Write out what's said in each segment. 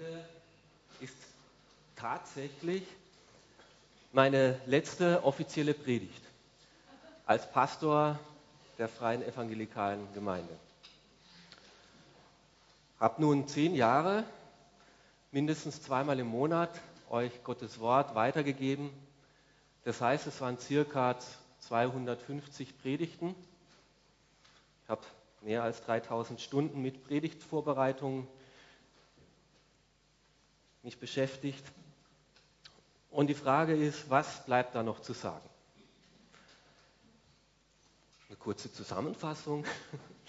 Heute ist tatsächlich meine letzte offizielle Predigt als Pastor der Freien Evangelikalen Gemeinde. Habe nun zehn Jahre, mindestens zweimal im Monat, euch Gottes Wort weitergegeben. Das heißt, es waren circa 250 Predigten. Ich habe mehr als 3000 Stunden mit Predigtvorbereitungen mich beschäftigt. Und die Frage ist, was bleibt da noch zu sagen? Eine kurze Zusammenfassung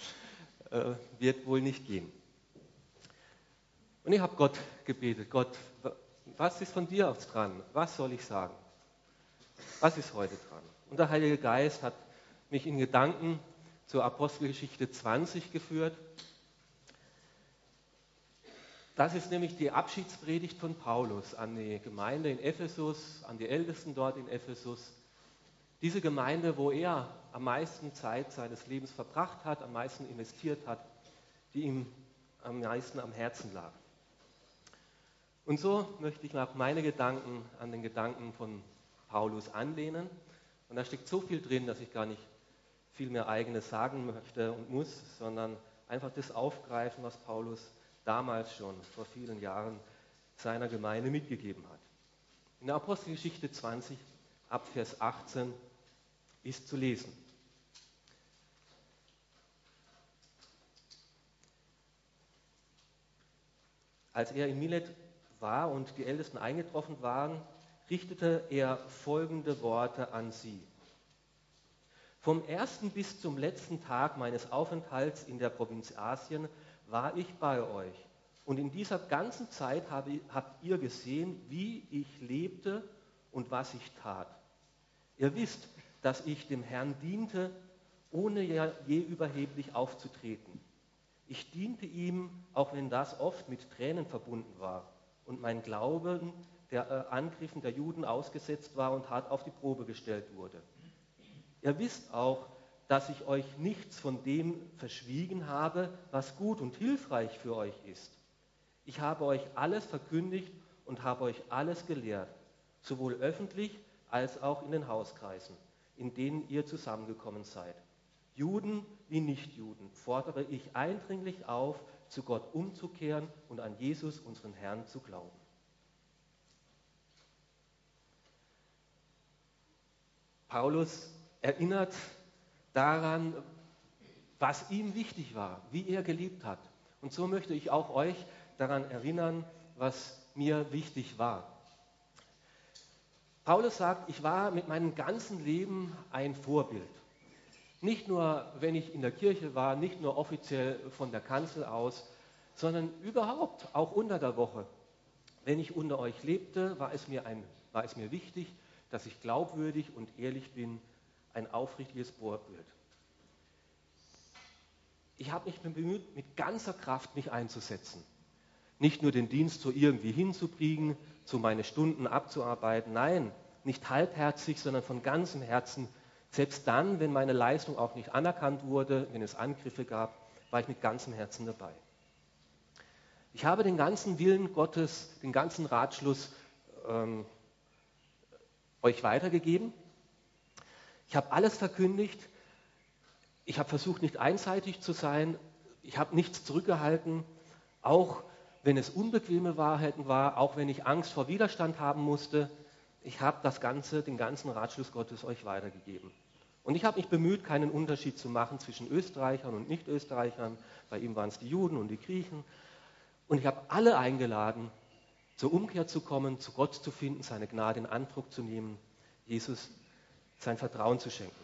äh, wird wohl nicht gehen. Und ich habe Gott gebetet, Gott, was ist von dir aus dran? Was soll ich sagen? Was ist heute dran? Und der Heilige Geist hat mich in Gedanken zur Apostelgeschichte 20 geführt das ist nämlich die Abschiedspredigt von Paulus an die Gemeinde in Ephesus, an die Ältesten dort in Ephesus. Diese Gemeinde, wo er am meisten Zeit seines Lebens verbracht hat, am meisten investiert hat, die ihm am meisten am Herzen lag. Und so möchte ich auch meine Gedanken an den Gedanken von Paulus anlehnen. Und da steckt so viel drin, dass ich gar nicht viel mehr eigenes sagen möchte und muss, sondern einfach das aufgreifen, was Paulus damals schon vor vielen Jahren seiner Gemeinde mitgegeben hat. In der Apostelgeschichte 20 ab Vers 18 ist zu lesen. Als er in Milet war und die Ältesten eingetroffen waren, richtete er folgende Worte an sie. Vom ersten bis zum letzten Tag meines Aufenthalts in der Provinz Asien war ich bei euch. Und in dieser ganzen Zeit habt ihr gesehen, wie ich lebte und was ich tat. Ihr wisst, dass ich dem Herrn diente, ohne je überheblich aufzutreten. Ich diente ihm, auch wenn das oft mit Tränen verbunden war und mein Glauben der äh, Angriffen der Juden ausgesetzt war und hart auf die Probe gestellt wurde. Ihr wisst auch, dass ich euch nichts von dem verschwiegen habe, was gut und hilfreich für euch ist. Ich habe euch alles verkündigt und habe euch alles gelehrt, sowohl öffentlich als auch in den Hauskreisen, in denen ihr zusammengekommen seid. Juden wie Nichtjuden fordere ich eindringlich auf, zu Gott umzukehren und an Jesus, unseren Herrn, zu glauben. Paulus erinnert daran, was ihm wichtig war, wie er gelebt hat. Und so möchte ich auch euch daran erinnern, was mir wichtig war. Paulus sagt, ich war mit meinem ganzen Leben ein Vorbild. Nicht nur, wenn ich in der Kirche war, nicht nur offiziell von der Kanzel aus, sondern überhaupt, auch unter der Woche. Wenn ich unter euch lebte, war es mir, ein, war es mir wichtig, dass ich glaubwürdig und ehrlich bin ein aufrichtiges Vorbild. Ich habe mich bemüht, mit ganzer Kraft mich einzusetzen. Nicht nur den Dienst so irgendwie hinzubringen, so meine Stunden abzuarbeiten. Nein, nicht halbherzig, sondern von ganzem Herzen. Selbst dann, wenn meine Leistung auch nicht anerkannt wurde, wenn es Angriffe gab, war ich mit ganzem Herzen dabei. Ich habe den ganzen Willen Gottes, den ganzen Ratschluss ähm, euch weitergegeben ich habe alles verkündigt. Ich habe versucht, nicht einseitig zu sein. Ich habe nichts zurückgehalten, auch wenn es unbequeme Wahrheiten war, auch wenn ich Angst vor Widerstand haben musste. Ich habe das Ganze, den ganzen Ratschluss Gottes euch weitergegeben. Und ich habe mich bemüht, keinen Unterschied zu machen zwischen Österreichern und Nicht-Österreichern. Bei ihm waren es die Juden und die Griechen. Und ich habe alle eingeladen, zur Umkehr zu kommen, zu Gott zu finden, seine Gnade in Andruck zu nehmen, Jesus sein Vertrauen zu schenken.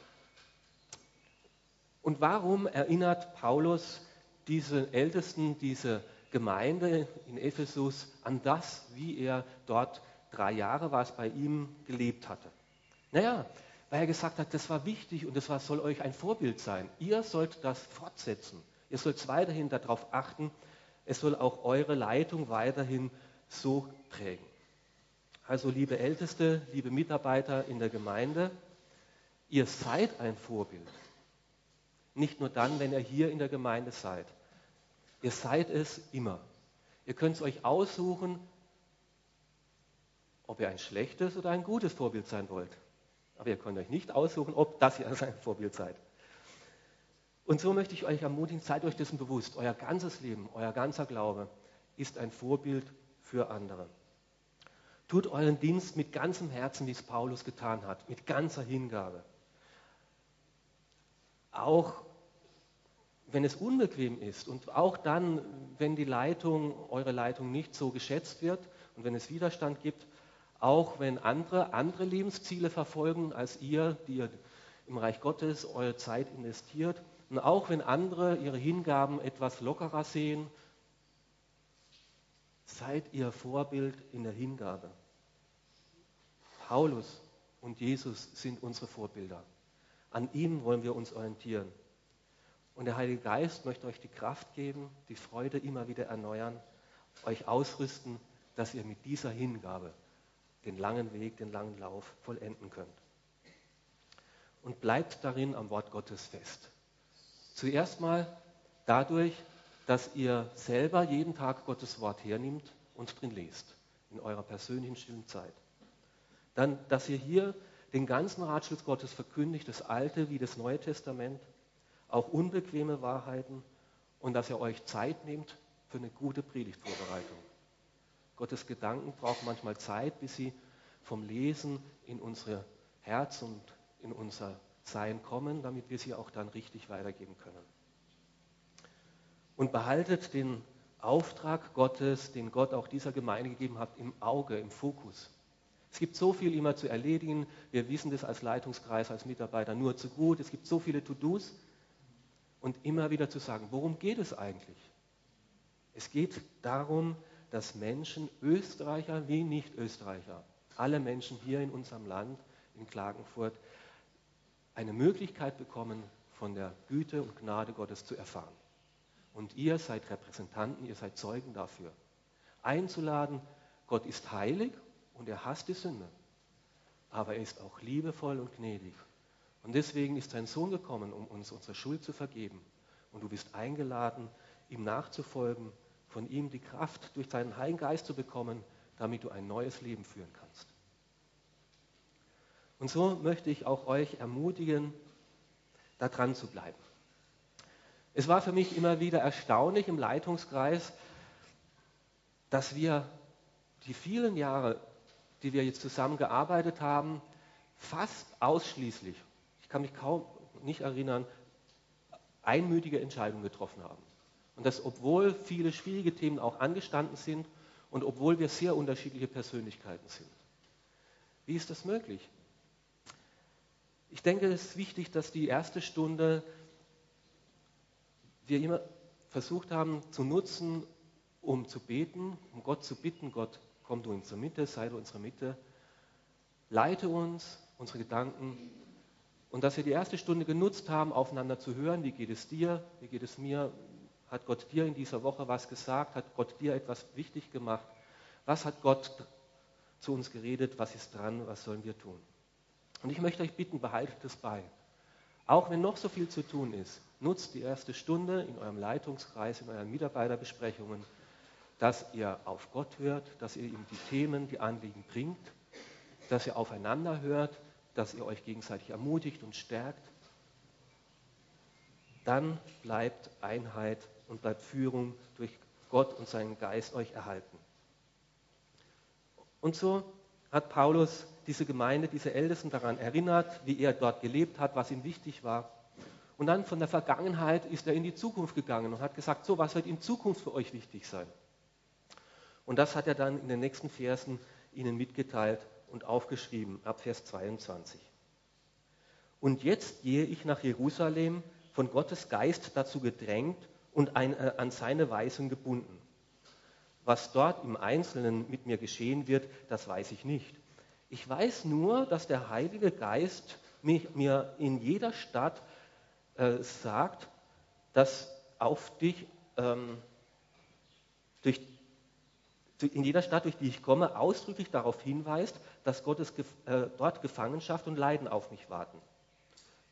Und warum erinnert Paulus diese Ältesten, diese Gemeinde in Ephesus an das, wie er dort drei Jahre war es bei ihm gelebt hatte? Naja, weil er gesagt hat, das war wichtig und das war, soll euch ein Vorbild sein. Ihr sollt das fortsetzen. Ihr sollt weiterhin darauf achten. Es soll auch eure Leitung weiterhin so prägen. Also liebe Älteste, liebe Mitarbeiter in der Gemeinde, Ihr seid ein Vorbild. Nicht nur dann, wenn ihr hier in der Gemeinde seid. Ihr seid es immer. Ihr könnt es euch aussuchen, ob ihr ein schlechtes oder ein gutes Vorbild sein wollt. Aber ihr könnt euch nicht aussuchen, ob das ihr sein Vorbild seid. Und so möchte ich euch ermutigen, seid euch dessen bewusst. Euer ganzes Leben, euer ganzer Glaube ist ein Vorbild für andere. Tut euren Dienst mit ganzem Herzen, wie es Paulus getan hat, mit ganzer Hingabe. Auch wenn es unbequem ist und auch dann, wenn die Leitung, eure Leitung nicht so geschätzt wird und wenn es Widerstand gibt, auch wenn andere andere Lebensziele verfolgen als ihr, die ihr im Reich Gottes eure Zeit investiert und auch wenn andere ihre Hingaben etwas lockerer sehen, seid ihr Vorbild in der Hingabe. Paulus und Jesus sind unsere Vorbilder. An ihm wollen wir uns orientieren. Und der Heilige Geist möchte euch die Kraft geben, die Freude immer wieder erneuern, euch ausrüsten, dass ihr mit dieser Hingabe den langen Weg, den langen Lauf vollenden könnt. Und bleibt darin am Wort Gottes fest. Zuerst mal dadurch, dass ihr selber jeden Tag Gottes Wort hernimmt und drin lest, in eurer persönlichen stillen Zeit. Dann, dass ihr hier den ganzen Ratschluss Gottes verkündigt, das Alte wie das Neue Testament, auch unbequeme Wahrheiten und dass ihr euch Zeit nehmt für eine gute Predigtvorbereitung. Gottes Gedanken brauchen manchmal Zeit, bis sie vom Lesen in unser Herz und in unser Sein kommen, damit wir sie auch dann richtig weitergeben können. Und behaltet den Auftrag Gottes, den Gott auch dieser Gemeinde gegeben hat, im Auge, im Fokus. Es gibt so viel immer zu erledigen. Wir wissen das als Leitungskreis, als Mitarbeiter nur zu gut. Es gibt so viele To-Dos und immer wieder zu sagen, worum geht es eigentlich? Es geht darum, dass Menschen, Österreicher wie Nicht-Österreicher, alle Menschen hier in unserem Land, in Klagenfurt, eine Möglichkeit bekommen, von der Güte und Gnade Gottes zu erfahren. Und ihr seid Repräsentanten, ihr seid Zeugen dafür. Einzuladen, Gott ist heilig und er hasst die Sünde. Aber er ist auch liebevoll und gnädig und deswegen ist sein Sohn gekommen, um uns unsere Schuld zu vergeben. Und du bist eingeladen, ihm nachzufolgen, von ihm die Kraft durch seinen Heiligen Geist zu bekommen, damit du ein neues Leben führen kannst. Und so möchte ich auch euch ermutigen, da dran zu bleiben. Es war für mich immer wieder erstaunlich im Leitungskreis, dass wir die vielen Jahre, die wir jetzt zusammengearbeitet haben, fast ausschließlich ich kann mich kaum nicht erinnern, einmütige Entscheidungen getroffen haben. Und das, obwohl viele schwierige Themen auch angestanden sind und obwohl wir sehr unterschiedliche Persönlichkeiten sind. Wie ist das möglich? Ich denke, es ist wichtig, dass die erste Stunde wir immer versucht haben zu nutzen, um zu beten, um Gott zu bitten, Gott, komm du in unsere Mitte, sei du unsere Mitte, leite uns, unsere Gedanken, und dass wir die erste Stunde genutzt haben, aufeinander zu hören, wie geht es dir, wie geht es mir, hat Gott dir in dieser Woche was gesagt, hat Gott dir etwas wichtig gemacht, was hat Gott zu uns geredet, was ist dran, was sollen wir tun. Und ich möchte euch bitten, behaltet es bei. Auch wenn noch so viel zu tun ist, nutzt die erste Stunde in eurem Leitungskreis, in euren Mitarbeiterbesprechungen, dass ihr auf Gott hört, dass ihr ihm die Themen, die Anliegen bringt, dass ihr aufeinander hört, dass ihr euch gegenseitig ermutigt und stärkt, dann bleibt Einheit und bleibt Führung durch Gott und seinen Geist euch erhalten. Und so hat Paulus diese Gemeinde, diese Ältesten daran erinnert, wie er dort gelebt hat, was ihm wichtig war. Und dann von der Vergangenheit ist er in die Zukunft gegangen und hat gesagt, so was wird in Zukunft für euch wichtig sein. Und das hat er dann in den nächsten Versen ihnen mitgeteilt und aufgeschrieben ab Vers 22. Und jetzt gehe ich nach Jerusalem, von Gottes Geist dazu gedrängt und ein, äh, an seine Weisung gebunden. Was dort im Einzelnen mit mir geschehen wird, das weiß ich nicht. Ich weiß nur, dass der Heilige Geist mich, mir in jeder Stadt äh, sagt, dass auf dich ähm, durch in jeder Stadt, durch die ich komme, ausdrücklich darauf hinweist, dass Gottes äh, dort Gefangenschaft und Leiden auf mich warten.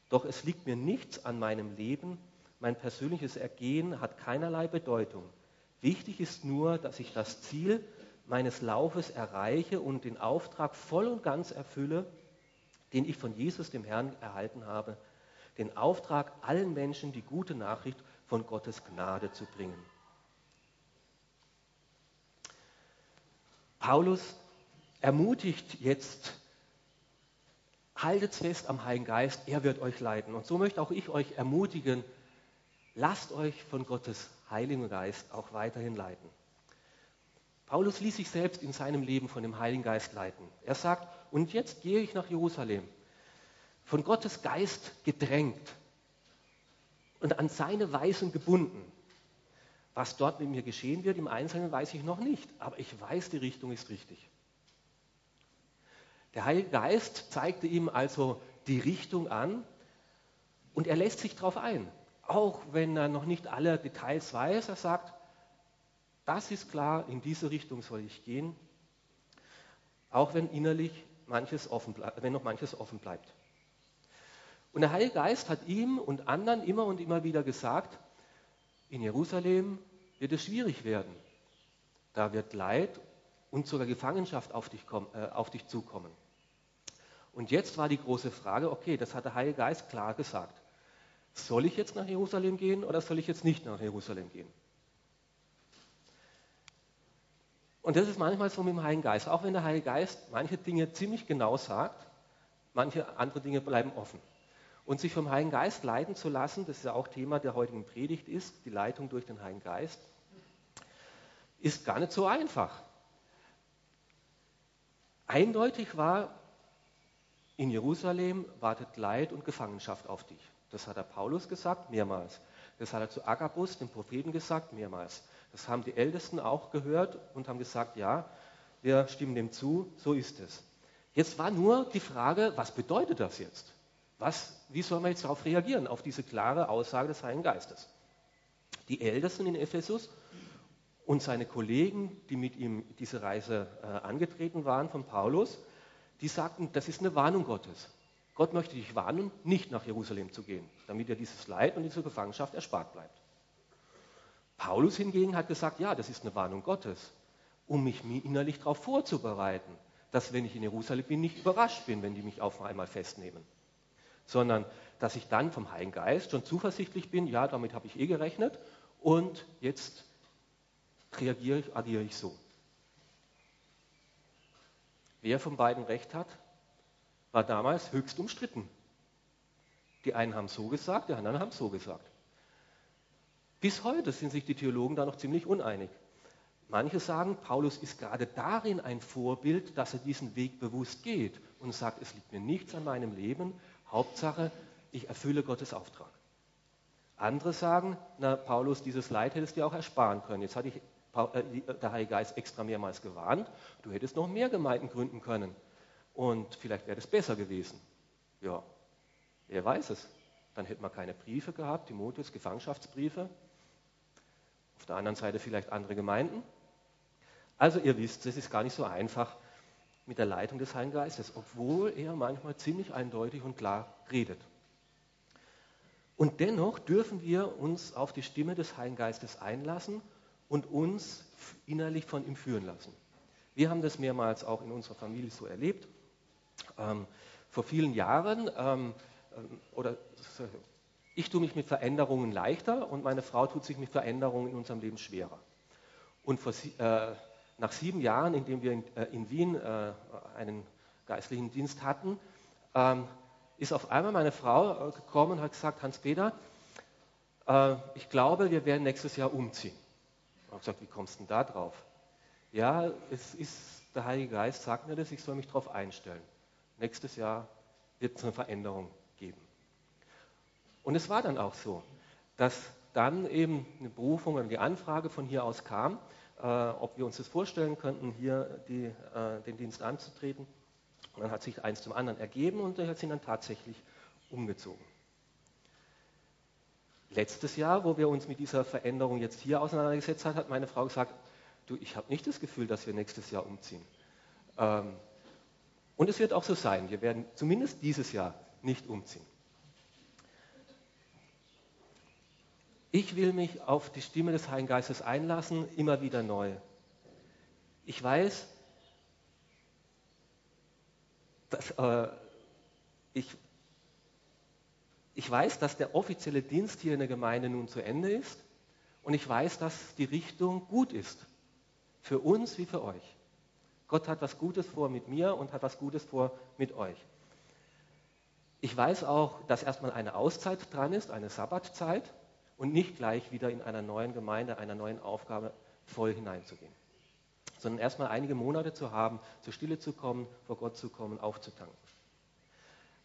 Doch es liegt mir nichts an meinem Leben, mein persönliches Ergehen hat keinerlei Bedeutung, Wichtig ist nur, dass ich das Ziel meines Laufes erreiche und den Auftrag voll und ganz erfülle, den ich von Jesus, dem Herrn, erhalten habe, den Auftrag, allen Menschen die gute Nachricht von Gottes Gnade zu bringen. Paulus ermutigt jetzt, haltet fest am Heiligen Geist, er wird euch leiten. Und so möchte auch ich euch ermutigen, lasst euch von Gottes Heiligen Geist auch weiterhin leiten. Paulus ließ sich selbst in seinem Leben von dem Heiligen Geist leiten. Er sagt, und jetzt gehe ich nach Jerusalem, von Gottes Geist gedrängt und an seine Weisung gebunden. Was dort mit mir geschehen wird im Einzelnen, weiß ich noch nicht, aber ich weiß, die Richtung ist richtig. Der Heilige Geist zeigte ihm also die Richtung an und er lässt sich darauf ein. Auch wenn er noch nicht alle Details weiß, er sagt, das ist klar, in diese Richtung soll ich gehen, auch wenn innerlich manches offen wenn noch manches offen bleibt. Und der Heilige Geist hat ihm und anderen immer und immer wieder gesagt, in Jerusalem wird es schwierig werden. Da wird Leid und sogar Gefangenschaft auf dich, kommen, äh, auf dich zukommen. Und jetzt war die große Frage, okay, das hat der Heilige Geist klar gesagt. Soll ich jetzt nach Jerusalem gehen oder soll ich jetzt nicht nach Jerusalem gehen? Und das ist manchmal so mit dem Heiligen Geist. Auch wenn der Heilige Geist manche Dinge ziemlich genau sagt, manche andere Dinge bleiben offen. Und sich vom Heiligen Geist leiten zu lassen, das ist ja auch Thema der heutigen Predigt ist, die Leitung durch den Heiligen Geist, ist gar nicht so einfach. Eindeutig war, in Jerusalem wartet Leid und Gefangenschaft auf dich. Das hat der Paulus gesagt, mehrmals. Das hat er zu Agabus, dem Propheten, gesagt, mehrmals. Das haben die Ältesten auch gehört und haben gesagt, ja, wir stimmen dem zu, so ist es. Jetzt war nur die Frage, was bedeutet das jetzt? Was, wie soll man jetzt darauf reagieren, auf diese klare Aussage des Heiligen Geistes? Die Ältesten in Ephesus und seine Kollegen, die mit ihm diese Reise äh, angetreten waren von Paulus, die sagten, das ist eine Warnung Gottes. Gott möchte dich warnen, nicht nach Jerusalem zu gehen, damit dir dieses Leid und diese Gefangenschaft erspart bleibt. Paulus hingegen hat gesagt, ja, das ist eine Warnung Gottes, um mich innerlich darauf vorzubereiten, dass wenn ich in Jerusalem bin, nicht überrascht bin, wenn die mich auf einmal festnehmen, sondern dass ich dann vom Heiligen Geist schon zuversichtlich bin, ja, damit habe ich eh gerechnet und jetzt reagiere ich, agiere ich so. Wer von beiden recht hat, war damals höchst umstritten. Die einen haben so gesagt, die anderen haben so gesagt. Bis heute sind sich die Theologen da noch ziemlich uneinig. Manche sagen, Paulus ist gerade darin ein Vorbild, dass er diesen Weg bewusst geht und sagt, es liegt mir nichts an meinem Leben, Hauptsache, ich erfülle Gottes Auftrag. Andere sagen, na Paulus, dieses Leid hättest du dir auch ersparen können. Jetzt hat dich äh, der Heilige Geist extra mehrmals gewarnt, du hättest noch mehr Gemeinden gründen können und vielleicht wäre das besser gewesen. Ja, wer weiß es. Dann hätten wir keine Briefe gehabt, Timotheus, Gefangenschaftsbriefe, auf der anderen Seite vielleicht andere Gemeinden. Also ihr wisst, es ist gar nicht so einfach mit der Leitung des Heiligen Geistes, obwohl er manchmal ziemlich eindeutig und klar redet. Und dennoch dürfen wir uns auf die Stimme des Heiligen Geistes einlassen und uns innerlich von ihm führen lassen. Wir haben das mehrmals auch in unserer Familie so erlebt. Ähm, vor vielen Jahren, ähm, ähm oder ich tue mich mit Veränderungen leichter und meine Frau tut sich mit Veränderungen in unserem Leben schwerer. Und vor, äh, nach sieben Jahren, in denen wir in, äh, in Wien äh, einen geistlichen Dienst hatten, ähm, ist auf einmal meine Frau äh, gekommen und hat gesagt, Hans-Peter, äh, ich glaube, wir werden nächstes Jahr umziehen. Ich habe gesagt, wie kommst du denn da drauf? Ja, es ist, der Heilige Geist sagt mir das, ich soll mich darauf einstellen. Nächstes Jahr wird es eine Veränderung geben. Und es war dann auch so, dass dann eben eine Berufung oder die Anfrage von hier aus kam, ob wir uns das vorstellen könnten, hier die, äh, den Dienst anzutreten. Und dann hat sich eins zum anderen ergeben und wir sind dann tatsächlich umgezogen. Letztes Jahr, wo wir uns mit dieser Veränderung jetzt hier auseinandergesetzt haben, hat meine Frau gesagt, du, ich habe nicht das Gefühl, dass wir nächstes Jahr umziehen. Ähm, und es wird auch so sein, wir werden zumindest dieses Jahr nicht umziehen. Ich will mich auf die Stimme des Heiligen Geistes einlassen, immer wieder neu. Ich weiß, dass, äh, ich, ich weiß, dass der offizielle Dienst hier in der Gemeinde nun zu Ende ist und ich weiß, dass die Richtung gut ist. Für uns wie für euch. Gott hat was Gutes vor mit mir und hat was Gutes vor mit euch. Ich weiß auch, dass erstmal eine Auszeit dran ist, eine Sabbatzeit und nicht gleich wieder in einer neuen Gemeinde, einer neuen Aufgabe voll hineinzugehen, sondern erstmal einige Monate zu haben, zur Stille zu kommen, vor Gott zu kommen, aufzutanken.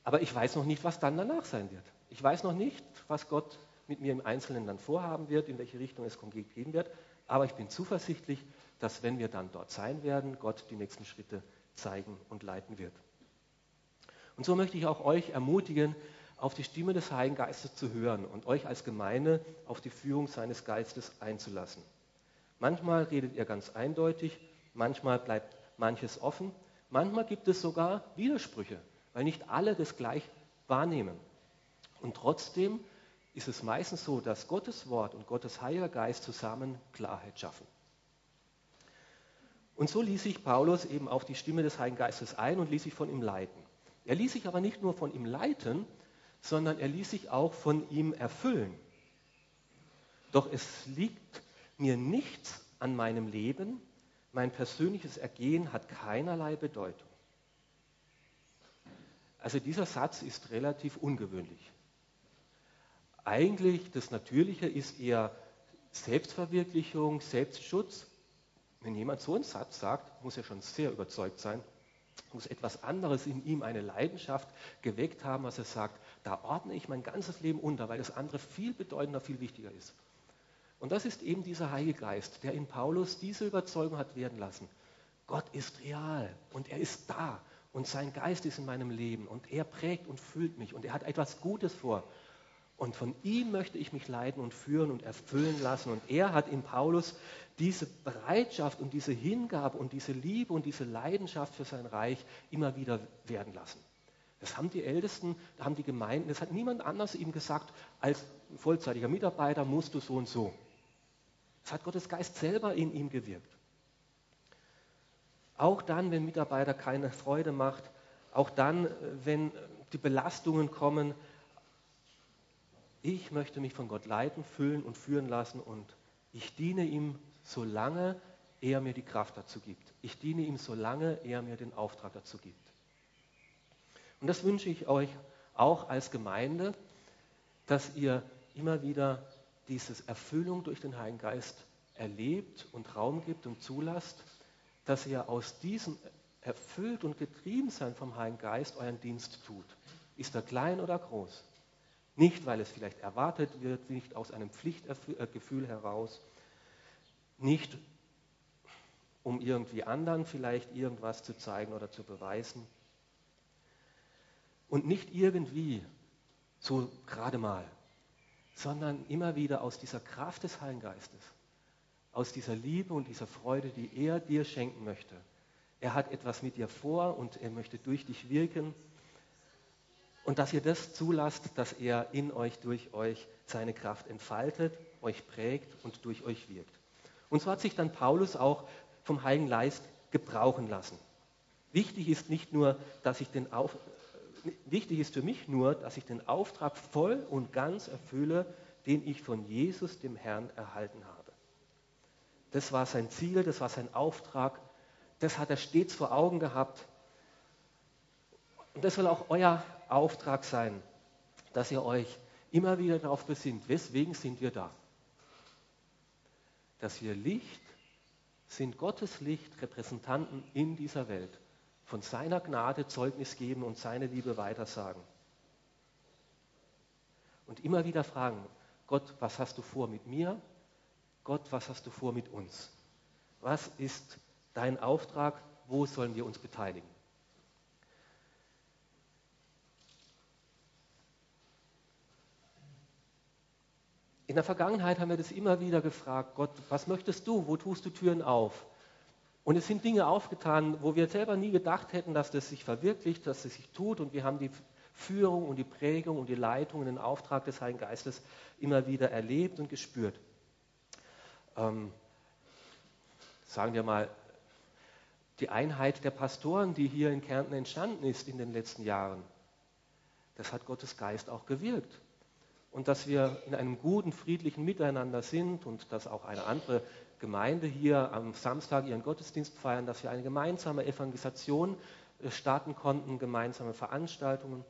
Aber ich weiß noch nicht, was dann danach sein wird. Ich weiß noch nicht, was Gott mit mir im Einzelnen dann vorhaben wird, in welche Richtung es konkret gehen wird. Aber ich bin zuversichtlich, dass wenn wir dann dort sein werden, Gott die nächsten Schritte zeigen und leiten wird. Und so möchte ich auch euch ermutigen, auf die Stimme des Heiligen Geistes zu hören und euch als Gemeinde auf die Führung seines Geistes einzulassen. Manchmal redet ihr ganz eindeutig, manchmal bleibt manches offen, manchmal gibt es sogar Widersprüche, weil nicht alle das gleich wahrnehmen. Und trotzdem ist es meistens so, dass Gottes Wort und Gottes Heiliger Geist zusammen Klarheit schaffen. Und so ließ sich Paulus eben auf die Stimme des Heiligen Geistes ein und ließ sich von ihm leiten. Er ließ sich aber nicht nur von ihm leiten, sondern er ließ sich auch von ihm erfüllen. Doch es liegt mir nichts an meinem Leben, mein persönliches Ergehen hat keinerlei Bedeutung. Also dieser Satz ist relativ ungewöhnlich. Eigentlich das Natürliche ist eher Selbstverwirklichung, Selbstschutz. Wenn jemand so einen Satz sagt, muss er schon sehr überzeugt sein, muss etwas anderes in ihm, eine Leidenschaft geweckt haben, was er sagt, da ordne ich mein ganzes Leben unter, weil das andere viel bedeutender, viel wichtiger ist. Und das ist eben dieser Heilige Geist, der in Paulus diese Überzeugung hat werden lassen. Gott ist real und er ist da und sein Geist ist in meinem Leben und er prägt und füllt mich und er hat etwas Gutes vor. Und von ihm möchte ich mich leiten und führen und erfüllen lassen. Und er hat in Paulus diese Bereitschaft und diese Hingabe und diese Liebe und diese Leidenschaft für sein Reich immer wieder werden lassen. Das haben die Ältesten, da haben die Gemeinden, das hat niemand anders ihm gesagt, als vollzeitiger Mitarbeiter musst du so und so. Das hat Gottes Geist selber in ihm gewirkt. Auch dann, wenn Mitarbeiter keine Freude macht, auch dann, wenn die Belastungen kommen, ich möchte mich von Gott leiten, füllen und führen lassen und ich diene ihm, solange er mir die Kraft dazu gibt. Ich diene ihm, solange er mir den Auftrag dazu gibt. Und das wünsche ich euch auch als Gemeinde, dass ihr immer wieder diese Erfüllung durch den Heiligen Geist erlebt und Raum gibt und zulasst, dass ihr aus diesem erfüllt und getrieben sein vom Heiligen Geist euren Dienst tut. Ist er klein oder groß? Nicht, weil es vielleicht erwartet wird, nicht aus einem Pflichtgefühl heraus, nicht um irgendwie anderen vielleicht irgendwas zu zeigen oder zu beweisen und nicht irgendwie so gerade mal, sondern immer wieder aus dieser Kraft des Heiligen Geistes, aus dieser Liebe und dieser Freude, die er dir schenken möchte. Er hat etwas mit dir vor und er möchte durch dich wirken und dass ihr das zulasst, dass er in euch, durch euch seine Kraft entfaltet, euch prägt und durch euch wirkt. Und so hat sich dann Paulus auch vom Heiligen Geist gebrauchen lassen. Wichtig ist nicht nur, dass ich den Auf wichtig ist für mich nur, dass ich den Auftrag voll und ganz erfülle, den ich von Jesus, dem Herrn, erhalten habe. Das war sein Ziel, das war sein Auftrag, das hat er stets vor Augen gehabt. Und das soll auch euer Auftrag sein, dass ihr euch immer wieder darauf besinnt, weswegen sind wir da? Dass wir Licht sind, Gottes Licht, Repräsentanten in dieser Welt, von seiner Gnade Zeugnis geben und seine Liebe weitersagen. Und immer wieder fragen, Gott, was hast du vor mit mir? Gott, was hast du vor mit uns? Was ist dein Auftrag? Wo sollen wir uns beteiligen? In der Vergangenheit haben wir das immer wieder gefragt, Gott, was möchtest du? Wo tust du Türen auf? Und es sind Dinge aufgetan, wo wir selber nie gedacht hätten, dass das sich verwirklicht, dass es sich tut. Und wir haben die Führung und die Prägung und die Leitung und den Auftrag des Heiligen Geistes immer wieder erlebt und gespürt. Ähm, sagen wir mal, die Einheit der Pastoren, die hier in Kärnten entstanden ist in den letzten Jahren, das hat Gottes Geist auch gewirkt. Und dass wir in einem guten, friedlichen Miteinander sind und dass auch eine andere Gemeinde hier am Samstag ihren Gottesdienst feiern, dass wir eine gemeinsame Evangelisation äh, starten konnten, gemeinsame Veranstaltungen.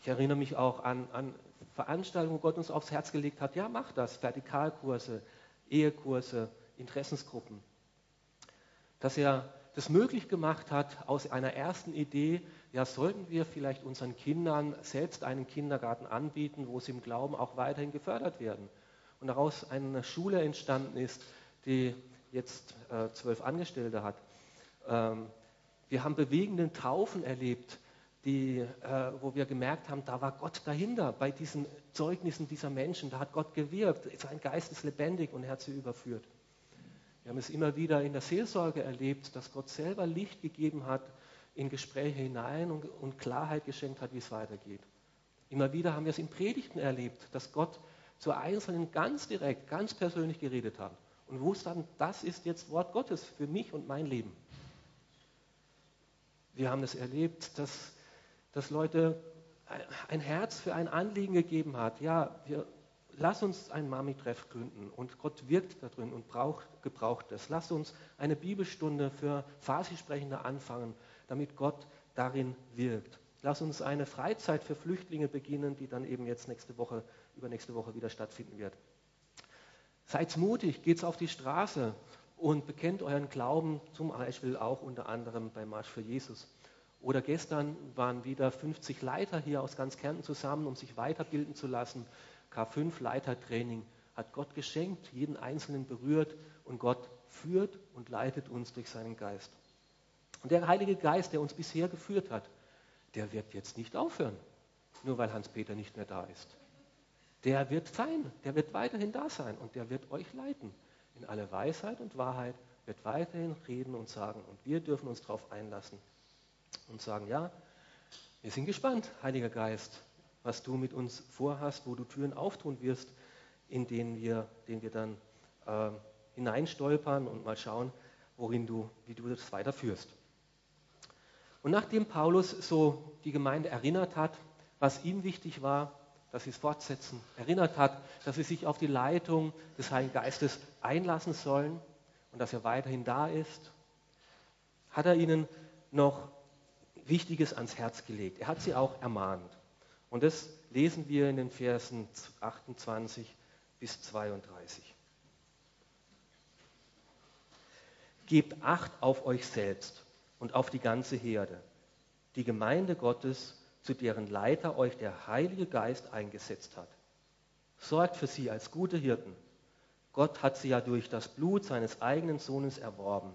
Ich erinnere mich auch an, an Veranstaltungen, wo Gott uns aufs Herz gelegt hat, ja, mach das, Vertikalkurse, Ehekurse, Interessensgruppen. Dass er das möglich gemacht hat, aus einer ersten Idee, ja, sollten wir vielleicht unseren Kindern selbst einen Kindergarten anbieten, wo sie im Glauben auch weiterhin gefördert werden. Und daraus eine Schule entstanden ist, die jetzt äh, zwölf Angestellte hat. Ähm, wir haben bewegende Taufen erlebt, die, äh, wo wir gemerkt haben, da war Gott dahinter, bei diesen Zeugnissen dieser Menschen, da hat Gott gewirkt, sein Geist ist lebendig und er hat sie überführt. Wir haben es immer wieder in der Seelsorge erlebt, dass Gott selber Licht gegeben hat in Gespräche hinein und, und Klarheit geschenkt hat, wie es weitergeht. Immer wieder haben wir es in Predigten erlebt, dass Gott zu Einzelnen ganz direkt, ganz persönlich geredet hat und wussten, das ist jetzt Wort Gottes für mich und mein Leben. Wir haben es erlebt, dass dass Leute ein Herz für ein Anliegen gegeben hat. Ja, wir, lass uns ein Mami-Treff gründen und Gott wirkt da drin und braucht, gebraucht es. Lass uns eine Bibelstunde für Farsi-Sprechende anfangen, damit Gott darin wirkt. Lass uns eine Freizeit für Flüchtlinge beginnen, die dann eben jetzt nächste Woche, übernächste Woche wieder stattfinden wird. Seid mutig, geht auf die Straße und bekennt euren Glauben, zum Beispiel auch unter anderem beim Marsch für Jesus. Oder gestern waren wieder 50 Leiter hier aus ganz Kärnten zusammen, um sich weiterbilden zu lassen. K5 Leitertraining hat Gott geschenkt, jeden Einzelnen berührt und Gott führt und leitet uns durch seinen Geist. Und der Heilige Geist, der uns bisher geführt hat, der wird jetzt nicht aufhören, nur weil Hans-Peter nicht mehr da ist. Der wird sein, der wird weiterhin da sein und der wird euch leiten. In alle Weisheit und Wahrheit wird weiterhin reden und sagen und wir dürfen uns darauf einlassen und sagen, ja, wir sind gespannt, Heiliger Geist, was du mit uns vorhast, wo du Türen auftun wirst, in denen wir, denen wir dann äh, hineinstolpern und mal schauen, worin du, wie du das weiterführst. Und nachdem Paulus so die Gemeinde erinnert hat, was ihm wichtig war, dass sie es fortsetzen, erinnert hat, dass sie sich auf die Leitung des Heiligen Geistes einlassen sollen und dass er weiterhin da ist, hat er ihnen noch Wichtiges ans Herz gelegt. Er hat sie auch ermahnt. Und das lesen wir in den Versen 28 bis 32. Gebt Acht auf euch selbst und auf die ganze Herde, die Gemeinde Gottes, zu deren Leiter euch der Heilige Geist eingesetzt hat. Sorgt für sie als gute Hirten. Gott hat sie ja durch das Blut seines eigenen Sohnes erworben.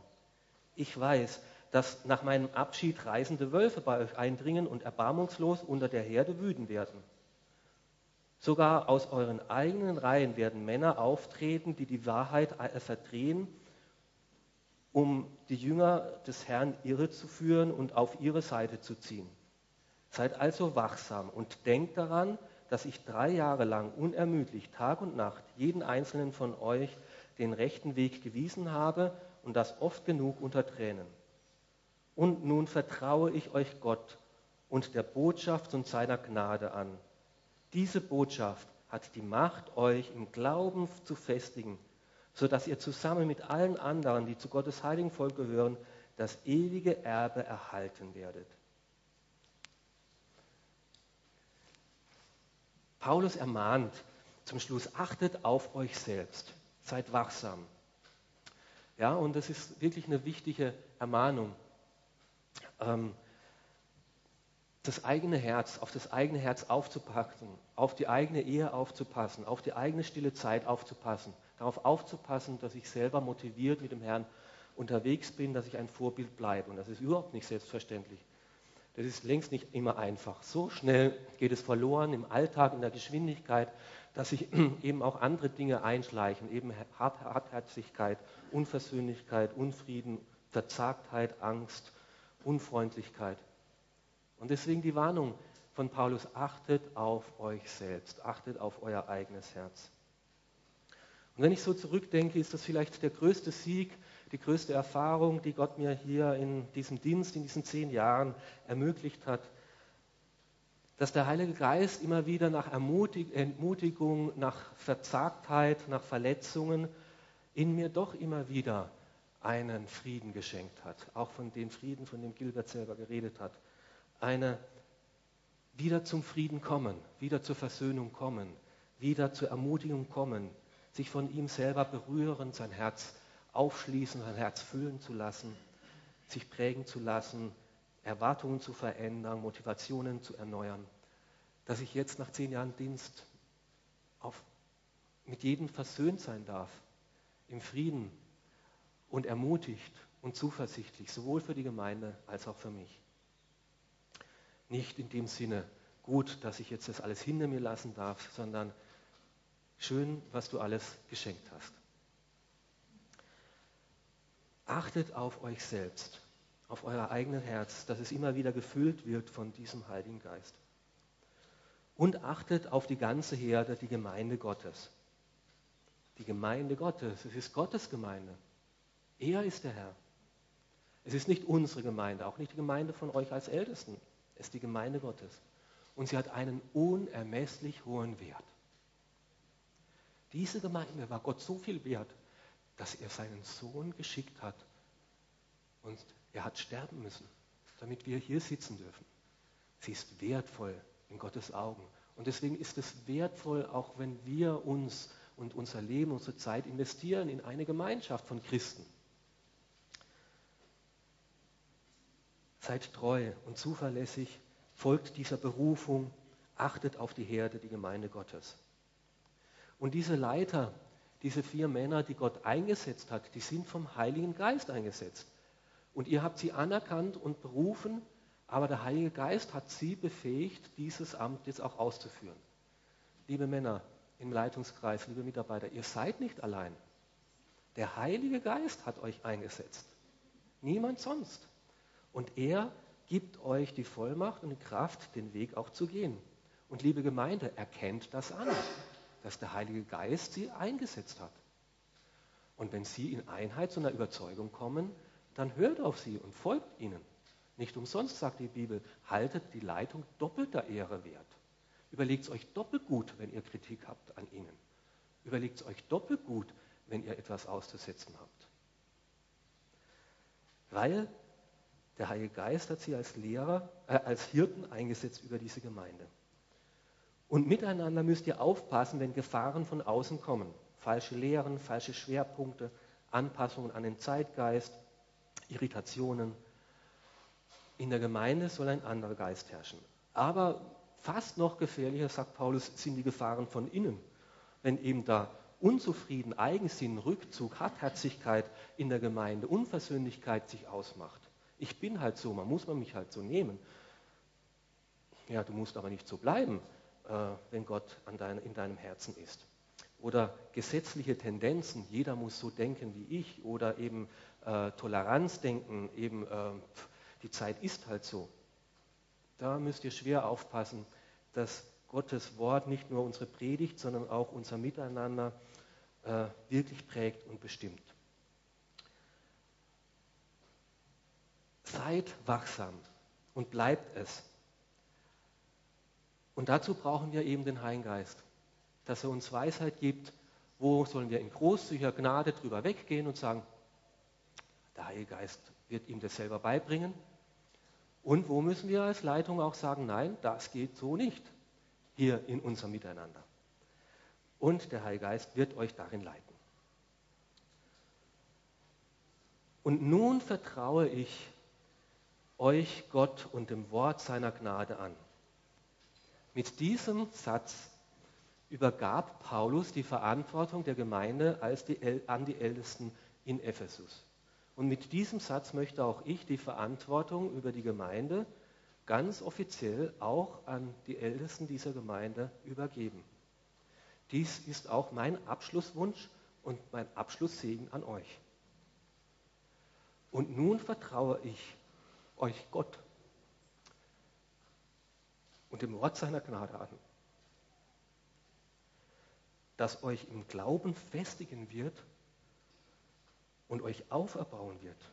Ich weiß, dass nach meinem Abschied reisende Wölfe bei euch eindringen und erbarmungslos unter der Herde wüten werden. Sogar aus euren eigenen Reihen werden Männer auftreten, die die Wahrheit verdrehen, um die Jünger des Herrn irre zu führen und auf ihre Seite zu ziehen. Seid also wachsam und denkt daran, dass ich drei Jahre lang unermüdlich Tag und Nacht jeden einzelnen von euch den rechten Weg gewiesen habe und das oft genug unter Tränen. Und nun vertraue ich euch Gott und der Botschaft und seiner Gnade an. Diese Botschaft hat die Macht, euch im Glauben zu festigen, sodass ihr zusammen mit allen anderen, die zu Gottes heiligen Volk gehören, das ewige Erbe erhalten werdet. Paulus ermahnt zum Schluss, achtet auf euch selbst, seid wachsam. Ja, und das ist wirklich eine wichtige Ermahnung ähm, das eigene Herz, auf das eigene Herz aufzupassen, auf die eigene Ehe aufzupassen, auf die eigene stille Zeit aufzupassen, darauf aufzupassen, dass ich selber motiviert mit dem Herrn unterwegs bin, dass ich ein Vorbild bleibe. Und das ist überhaupt nicht selbstverständlich. Das ist längst nicht immer einfach. So schnell geht es verloren im Alltag, in der Geschwindigkeit, dass sich eben auch andere Dinge einschleichen, eben Hartherzigkeit, Unversöhnlichkeit, Unfrieden, Verzagtheit, Angst, Unfreundlichkeit. Und deswegen die Warnung, von Paulus, achtet auf euch selbst, achtet auf euer eigenes Herz. Und wenn ich so zurückdenke, ist das vielleicht der größte Sieg, die größte Erfahrung, die Gott mir hier in diesem Dienst, in diesen zehn Jahren ermöglicht hat, dass der Heilige Geist immer wieder nach Entmutigung, nach Verzagtheit, nach Verletzungen in mir doch immer wieder einen Frieden geschenkt hat. Auch von dem Frieden, von dem Gilbert selber geredet hat. Eine wieder zum Frieden kommen, wieder zur Versöhnung kommen, wieder zur Ermutigung kommen, sich von ihm selber berühren, sein Herz aufschließen, sein Herz füllen zu lassen, sich prägen zu lassen, Erwartungen zu verändern, Motivationen zu erneuern, dass ich jetzt nach zehn Jahren Dienst auf, mit jedem versöhnt sein darf, im Frieden und ermutigt und zuversichtlich, sowohl für die Gemeinde als auch für mich. Nicht in dem Sinne, gut, dass ich jetzt das alles hinter mir lassen darf, sondern schön, was du alles geschenkt hast. Achtet auf euch selbst, auf euer eigenes Herz, dass es immer wieder gefüllt wird von diesem Heiligen Geist. Und achtet auf die ganze Herde, die Gemeinde Gottes. Die Gemeinde Gottes, es ist Gottes Gemeinde. Er ist der Herr. Es ist nicht unsere Gemeinde, auch nicht die Gemeinde von euch als Ältesten. Es ist die Gemeinde Gottes. Und sie hat einen unermesslich hohen Wert. Diese Gemeinde war Gott so viel wert, dass er seinen Sohn geschickt hat. Und er hat sterben müssen, damit wir hier sitzen dürfen. Sie ist wertvoll in Gottes Augen. Und deswegen ist es wertvoll, auch wenn wir uns und unser Leben, unsere Zeit investieren in eine Gemeinschaft von Christen. Seid treu und zuverlässig, folgt dieser Berufung, achtet auf die Herde, die Gemeinde Gottes. Und diese Leiter, diese vier Männer, die Gott eingesetzt hat, die sind vom Heiligen Geist eingesetzt. Und ihr habt sie anerkannt und berufen, aber der Heilige Geist hat sie befähigt, dieses Amt jetzt auch auszuführen. Liebe Männer im Leitungskreis, liebe Mitarbeiter, ihr seid nicht allein. Der Heilige Geist hat euch eingesetzt. Niemand sonst. Und er gibt euch die Vollmacht und die Kraft, den Weg auch zu gehen. Und liebe Gemeinde, erkennt das an, dass der Heilige Geist sie eingesetzt hat. Und wenn sie in Einheit zu einer Überzeugung kommen, dann hört auf sie und folgt ihnen. Nicht umsonst sagt die Bibel, haltet die Leitung doppelter Ehre wert. Überlegt es euch doppelt gut, wenn ihr Kritik habt an ihnen. Überlegt es euch doppelt gut, wenn ihr etwas auszusetzen habt. Weil der Heilige Geist hat sie als Lehrer, äh, als Hirten eingesetzt über diese Gemeinde. Und miteinander müsst ihr aufpassen, wenn Gefahren von außen kommen. Falsche Lehren, falsche Schwerpunkte, Anpassungen an den Zeitgeist, Irritationen. In der Gemeinde soll ein anderer Geist herrschen. Aber fast noch gefährlicher, sagt Paulus, sind die Gefahren von innen. Wenn eben da Unzufrieden, Eigensinn, Rückzug, Hartherzigkeit in der Gemeinde, Unversöhnlichkeit sich ausmacht. Ich bin halt so, man muss man mich halt so nehmen. Ja, du musst aber nicht so bleiben, wenn Gott dein, in deinem Herzen ist. Oder gesetzliche Tendenzen, jeder muss so denken wie ich. Oder eben äh, Toleranzdenken, eben äh, die Zeit ist halt so. Da müsst ihr schwer aufpassen, dass Gottes Wort nicht nur unsere Predigt, sondern auch unser Miteinander äh, wirklich prägt und bestimmt. Seid wachsam und bleibt es. Und dazu brauchen wir eben den Heiligen Geist, dass er uns Weisheit gibt, wo sollen wir in großzügiger Gnade drüber weggehen und sagen, der Heilige Geist wird ihm das selber beibringen. Und wo müssen wir als Leitung auch sagen, nein, das geht so nicht hier in unserem Miteinander. Und der Heilige Geist wird euch darin leiten. Und nun vertraue ich euch Gott und dem Wort seiner Gnade an. Mit diesem Satz übergab Paulus die Verantwortung der Gemeinde die, an die Ältesten in Ephesus. Und mit diesem Satz möchte auch ich die Verantwortung über die Gemeinde ganz offiziell auch an die Ältesten dieser Gemeinde übergeben. Dies ist auch mein Abschlusswunsch und mein Abschlusssegen an euch. Und nun vertraue ich euch Gott und dem Wort seiner Gnade an, das euch im Glauben festigen wird und euch auferbauen wird,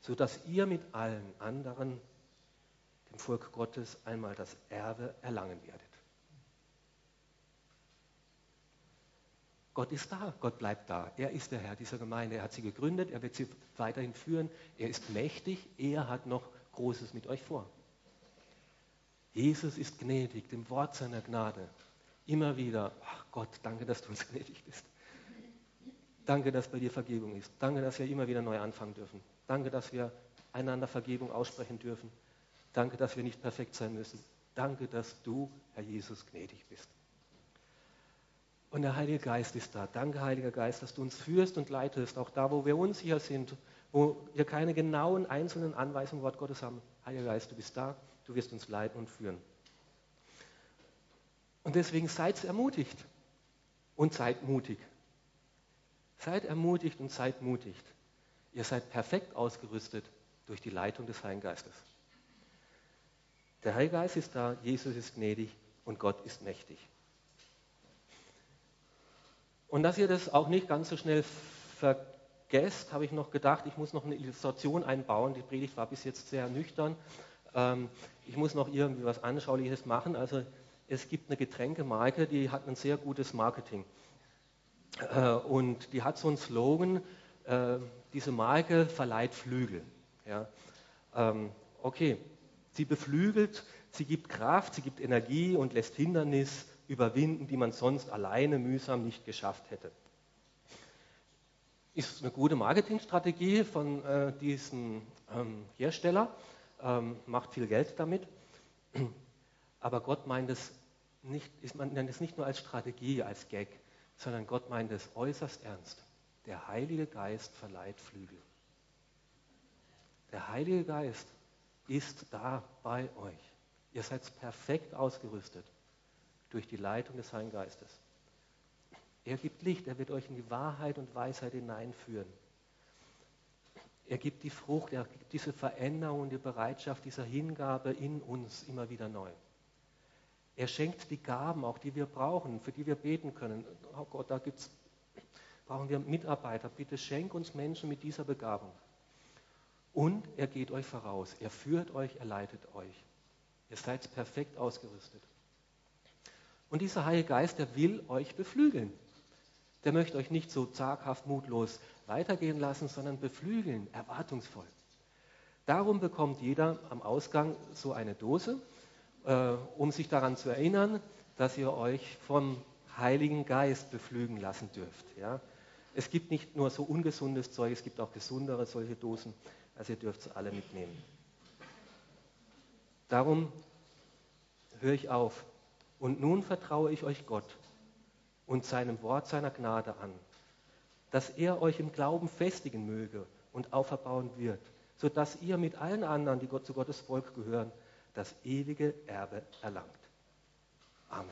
sodass ihr mit allen anderen, dem Volk Gottes, einmal das Erbe erlangen werdet. Gott ist da, Gott bleibt da. Er ist der Herr dieser Gemeinde. Er hat sie gegründet, er wird sie weiterhin führen. Er ist mächtig, er hat noch Großes mit euch vor. Jesus ist gnädig, dem Wort seiner Gnade. Immer wieder, ach Gott, danke, dass du uns gnädig bist. Danke, dass bei dir Vergebung ist. Danke, dass wir immer wieder neu anfangen dürfen. Danke, dass wir einander Vergebung aussprechen dürfen. Danke, dass wir nicht perfekt sein müssen. Danke, dass du, Herr Jesus, gnädig bist. Und der Heilige Geist ist da. Danke, Heiliger Geist, dass du uns führst und leitest, auch da, wo wir unsicher sind, wo wir keine genauen einzelnen Anweisungen Wort Gottes haben. Heiliger Geist, du bist da, wirst uns leiten und führen. Und deswegen seid ermutigt und seid mutig. Seid ermutigt und seid mutig. Ihr seid perfekt ausgerüstet durch die Leitung des Heiligen Geistes. Der Heilige Geist ist da, Jesus ist gnädig und Gott ist mächtig. Und dass ihr das auch nicht ganz so schnell vergesst, habe ich noch gedacht, ich muss noch eine Illustration einbauen. Die Predigt war bis jetzt sehr nüchtern. Ähm, ich muss noch irgendwie was Anschauliches machen. Also es gibt eine Getränkemarke, die hat ein sehr gutes Marketing. Äh, und die hat so einen Slogan, äh, diese Marke verleiht Flügel. Ja. Ähm, okay, sie beflügelt, sie gibt Kraft, sie gibt Energie und lässt Hindernis überwinden, die man sonst alleine mühsam nicht geschafft hätte. Ist eine gute Marketingstrategie von äh, diesem ähm, Hersteller, ähm, macht viel Geld damit. Aber Gott meint es nicht, ist, man nennt es nicht nur als Strategie, als Gag, sondern Gott meint es äußerst ernst. Der Heilige Geist verleiht Flügel. Der Heilige Geist ist da bei euch. Ihr seid perfekt ausgerüstet durch die Leitung des Heiligen Geistes. Er gibt Licht, er wird euch in die Wahrheit und Weisheit hineinführen. Er gibt die Frucht, er gibt diese Veränderung und die Bereitschaft dieser Hingabe in uns immer wieder neu. Er schenkt die Gaben, auch die wir brauchen, für die wir beten können. Oh Gott, da gibt's, brauchen wir Mitarbeiter. Bitte schenk uns Menschen mit dieser Begabung. Und er geht euch voraus. Er führt euch, er leitet euch. Ihr seid perfekt ausgerüstet. Und dieser Heilige Geist, der will euch beflügeln. Der möchte euch nicht so zaghaft, mutlos weitergehen lassen, sondern beflügeln, erwartungsvoll. Darum bekommt jeder am Ausgang so eine Dose, äh, um sich daran zu erinnern, dass ihr euch vom Heiligen Geist beflügen lassen dürft. Ja? Es gibt nicht nur so ungesundes Zeug, es gibt auch gesundere solche Dosen. Also ihr dürft sie alle mitnehmen. Darum höre ich auf, und nun vertraue ich euch Gott und seinem Wort seiner Gnade an, dass er euch im Glauben festigen möge und auferbauen wird, sodass ihr mit allen anderen, die Gott zu Gottes Volk gehören, das ewige Erbe erlangt. Amen.